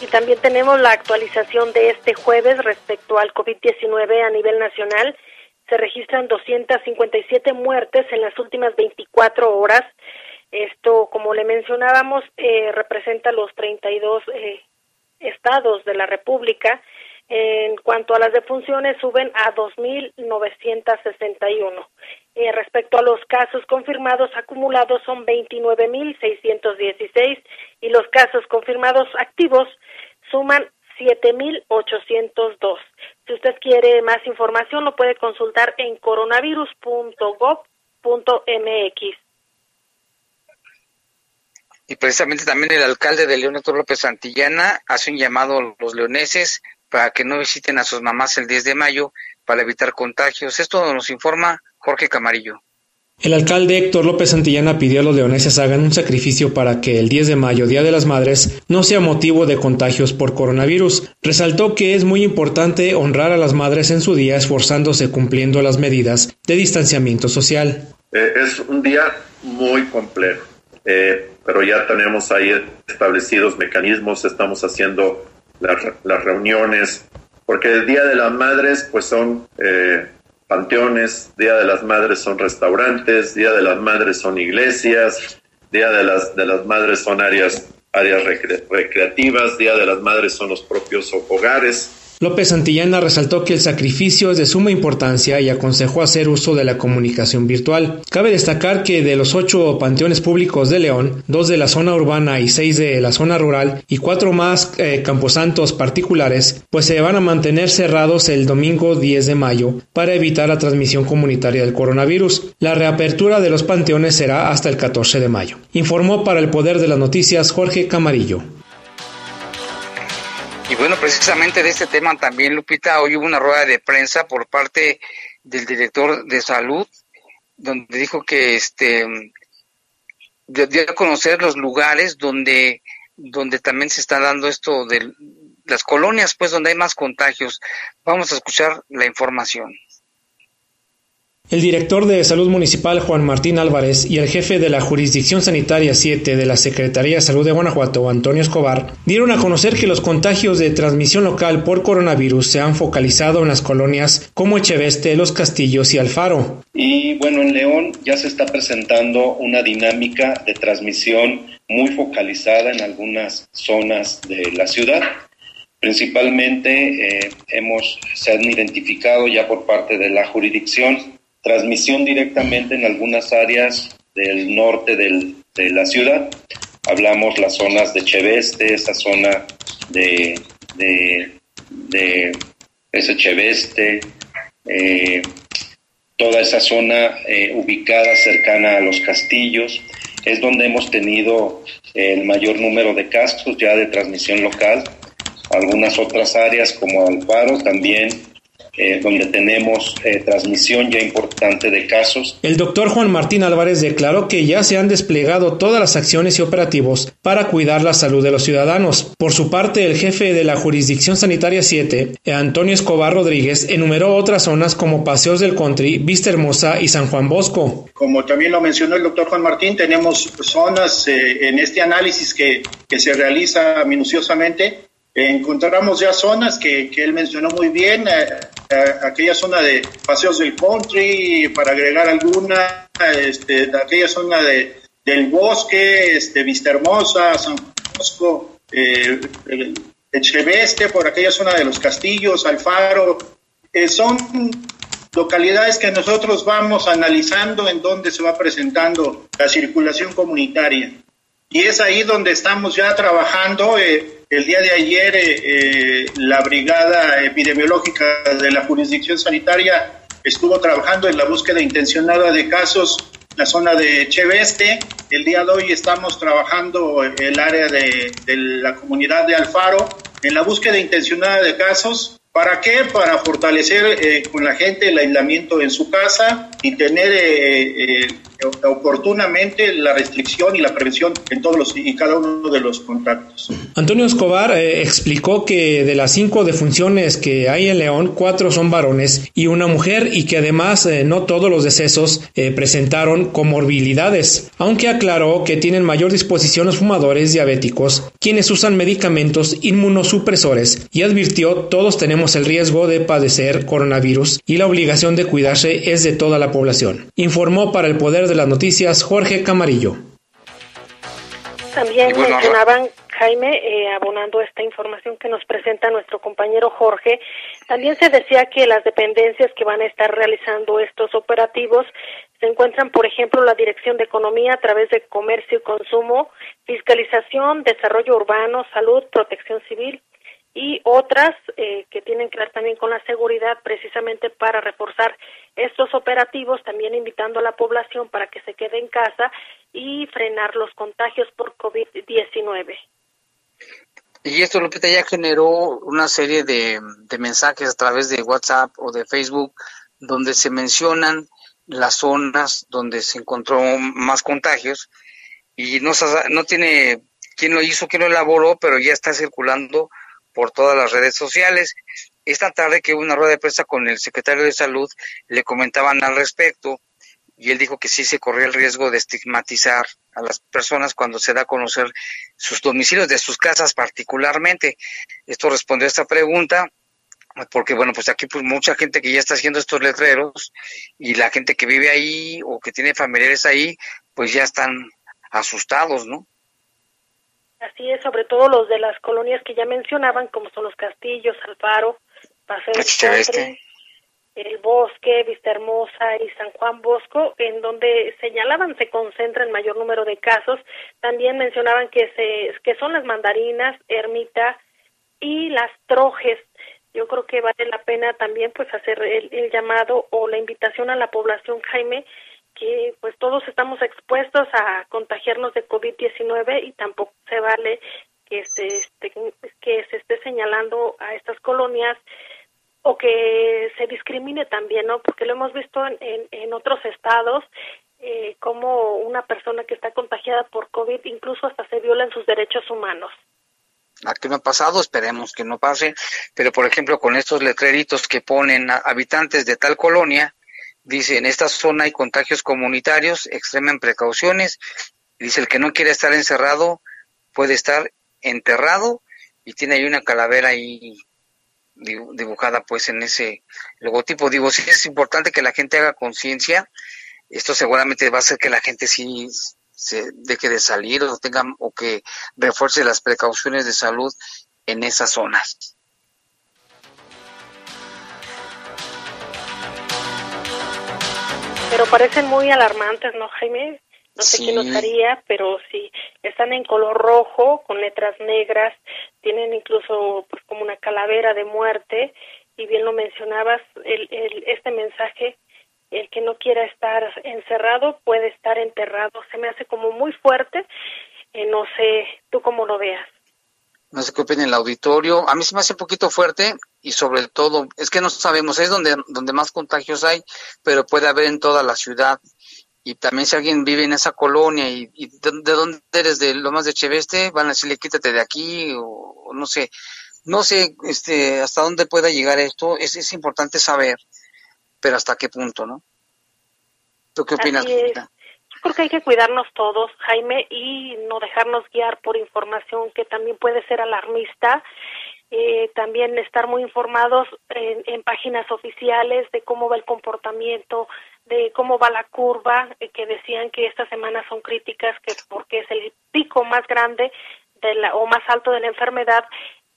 Y también tenemos la actualización de este jueves respecto al COVID-19 a nivel nacional. Se registran 257 muertes en las últimas 24 horas. Esto, como le mencionábamos, eh, representa los 32 eh, estados de la República. En cuanto a las defunciones, suben a 2.961. Eh, respecto a los casos confirmados acumulados, son 29.616 y los casos confirmados activos suman 7.802. Si usted quiere más información, lo puede consultar en coronavirus.gov.mx. Y precisamente también el alcalde de León, Héctor López Santillana, hace un llamado a los leoneses para que no visiten a sus mamás el 10 de mayo para evitar contagios. Esto nos informa Jorge Camarillo. El alcalde Héctor López Santillana pidió a los leoneses hagan un sacrificio para que el 10 de mayo, Día de las Madres, no sea motivo de contagios por coronavirus. Resaltó que es muy importante honrar a las madres en su día esforzándose cumpliendo las medidas de distanciamiento social. Eh, es un día muy complejo, eh, pero ya tenemos ahí establecidos mecanismos, estamos haciendo las, reuniones, porque el Día de las Madres pues son... Eh, panteones, Día de las Madres son restaurantes, Día de las Madres son iglesias, Día de las, de las Madres son áreas, áreas recreativas, Día de las Madres son los propios hogares. López Santillana resaltó que el sacrificio es de suma importancia y aconsejó hacer uso de la comunicación virtual. Cabe destacar que de los ocho panteones públicos de León, dos de la zona urbana y seis de la zona rural y cuatro más eh, camposantos particulares, pues se van a mantener cerrados el domingo 10 de mayo para evitar la transmisión comunitaria del coronavirus. La reapertura de los panteones será hasta el 14 de mayo. Informó para el Poder de las Noticias Jorge Camarillo. Y bueno, precisamente de este tema también, Lupita, hoy hubo una rueda de prensa por parte del director de salud, donde dijo que este dio a conocer los lugares donde, donde también se está dando esto de las colonias, pues donde hay más contagios. Vamos a escuchar la información. El director de Salud Municipal Juan Martín Álvarez y el jefe de la Jurisdicción Sanitaria 7 de la Secretaría de Salud de Guanajuato, Antonio Escobar, dieron a conocer que los contagios de transmisión local por coronavirus se han focalizado en las colonias como Echeveste, Los Castillos y Alfaro. Y bueno, en León ya se está presentando una dinámica de transmisión muy focalizada en algunas zonas de la ciudad. Principalmente eh, hemos, se han identificado ya por parte de la jurisdicción transmisión directamente en algunas áreas del norte del, de la ciudad. Hablamos las zonas de Cheveste, esa zona de, de, ese Cheveste, eh, toda esa zona eh, ubicada cercana a los castillos, es donde hemos tenido el mayor número de casos ya de transmisión local. Algunas otras áreas como Alfaro también eh, donde tenemos eh, transmisión ya importante de casos. El doctor Juan Martín Álvarez declaró que ya se han desplegado todas las acciones y operativos para cuidar la salud de los ciudadanos. Por su parte, el jefe de la Jurisdicción Sanitaria 7, Antonio Escobar Rodríguez, enumeró otras zonas como Paseos del Country, Vista Hermosa y San Juan Bosco. Como también lo mencionó el doctor Juan Martín, tenemos zonas eh, en este análisis que, que se realiza minuciosamente encontramos ya zonas que, que, él mencionó muy bien, aquella zona de paseos del country, para agregar alguna, este, aquella zona de, del bosque, este, Vista Hermosa, San Francisco, eh, Echeveste, por aquella zona de los castillos, Alfaro, eh, son localidades que nosotros vamos analizando en donde se va presentando la circulación comunitaria. Y es ahí donde estamos ya trabajando. Eh, el día de ayer eh, eh, la Brigada Epidemiológica de la Jurisdicción Sanitaria estuvo trabajando en la búsqueda intencionada de casos en la zona de Cheveste. El día de hoy estamos trabajando el área de, de la comunidad de Alfaro en la búsqueda intencionada de casos ¿Para qué? Para fortalecer eh, con la gente el aislamiento en su casa y tener eh, eh, oportunamente la restricción y la prevención en todos los y cada uno de los contactos. Antonio Escobar explicó que de las cinco defunciones que hay en León, cuatro son varones y una mujer y que además no todos los decesos presentaron comorbilidades, aunque aclaró que tienen mayor disposición los fumadores diabéticos, quienes usan medicamentos inmunosupresores y advirtió todos tenemos el riesgo de padecer coronavirus y la obligación de cuidarse es de toda la población. Informó para el Poder de las Noticias Jorge Camarillo. También mencionaban, Jaime, eh, abonando esta información que nos presenta nuestro compañero Jorge, también se decía que las dependencias que van a estar realizando estos operativos se encuentran, por ejemplo, la Dirección de Economía a través de Comercio y Consumo, Fiscalización, Desarrollo Urbano, Salud, Protección Civil, y otras eh, que tienen que ver también con la seguridad precisamente para reforzar estos operativos, también invitando a la población para que se quede en casa y frenar los contagios por COVID-19. Y esto, Lupita, ya generó una serie de, de mensajes a través de WhatsApp o de Facebook donde se mencionan las zonas donde se encontró más contagios y no, no tiene quién lo hizo, quién lo elaboró, pero ya está circulando por todas las redes sociales. Esta tarde que hubo una rueda de prensa con el secretario de Salud, le comentaban al respecto y él dijo que sí se corría el riesgo de estigmatizar a las personas cuando se da a conocer sus domicilios de sus casas particularmente. Esto respondió a esta pregunta porque bueno, pues aquí pues mucha gente que ya está haciendo estos letreros y la gente que vive ahí o que tiene familiares ahí, pues ya están asustados, ¿no? Así es, sobre todo los de las colonias que ya mencionaban, como son los Castillos, Alfaro, Paseo del El Bosque, Vista Hermosa y San Juan Bosco, en donde señalaban se concentra el mayor número de casos. También mencionaban que, se, que son las mandarinas, Ermita y las Trojes. Yo creo que vale la pena también pues hacer el llamado o la invitación a la población, Jaime, que pues todos estamos expuestos a contagiarnos de COVID-19 y tampoco se vale que se, esté, que se esté señalando a estas colonias o que se discrimine también, ¿no? Porque lo hemos visto en, en, otros estados, eh, como una persona que está contagiada por COVID incluso hasta se violan sus derechos humanos. Aquí no ha pasado, esperemos que no pase, pero por ejemplo con estos letreritos que ponen habitantes de tal colonia, Dice, en esta zona hay contagios comunitarios, extremen precauciones. Dice, el que no quiere estar encerrado puede estar enterrado y tiene ahí una calavera ahí dibujada pues en ese logotipo. Digo, sí es importante que la gente haga conciencia. Esto seguramente va a hacer que la gente sí se deje de salir o tenga o que refuerce las precauciones de salud en esas zonas. Pero parecen muy alarmantes, ¿no, Jaime? No sé qué nos haría, pero sí, están en color rojo, con letras negras, tienen incluso pues como una calavera de muerte, y bien lo mencionabas, el, el, este mensaje, el que no quiera estar encerrado puede estar enterrado, se me hace como muy fuerte, eh, no sé, tú cómo lo veas no sé qué opina el auditorio. A mí se me hace un poquito fuerte y sobre todo, es que no sabemos, es donde, donde más contagios hay, pero puede haber en toda la ciudad. Y también si alguien vive en esa colonia y, de, dónde eres, de Lomas de Cheveste, van a decirle quítate de aquí o, no sé, no sé este, hasta dónde pueda llegar esto, es, es importante saber, pero hasta qué punto, ¿no? ¿Tú qué opinas, creo que hay que cuidarnos todos, Jaime, y no dejarnos guiar por información que también puede ser alarmista. Eh, también estar muy informados en, páginas oficiales de cómo va el comportamiento, de cómo va la curva, eh, que decían que estas semanas son críticas que porque es el pico más grande de la, o más alto de la enfermedad.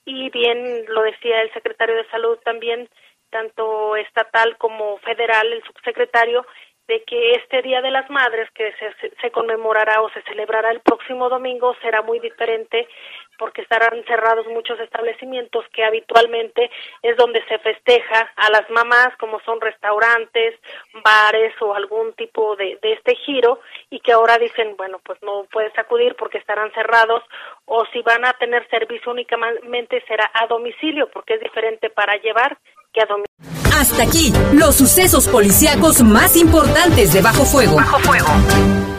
Y bien lo decía el secretario de salud también tanto estatal como federal el subsecretario de que este Día de las Madres, que se, conmemorará o se celebrará el próximo domingo, será muy diferente porque estarán cerrados muchos establecimientos que habitualmente es donde se festeja a las mamás, como son restaurantes, bares o algún tipo de, de este giro, y que ahora dicen, bueno, pues no puedes acudir porque estarán cerrados, o si van a tener servicio únicamente será a domicilio, porque es diferente para llevar que a domicilio. Hasta aquí, los sucesos policíacos más importantes de Bajo Fuego. Bajo Fuego.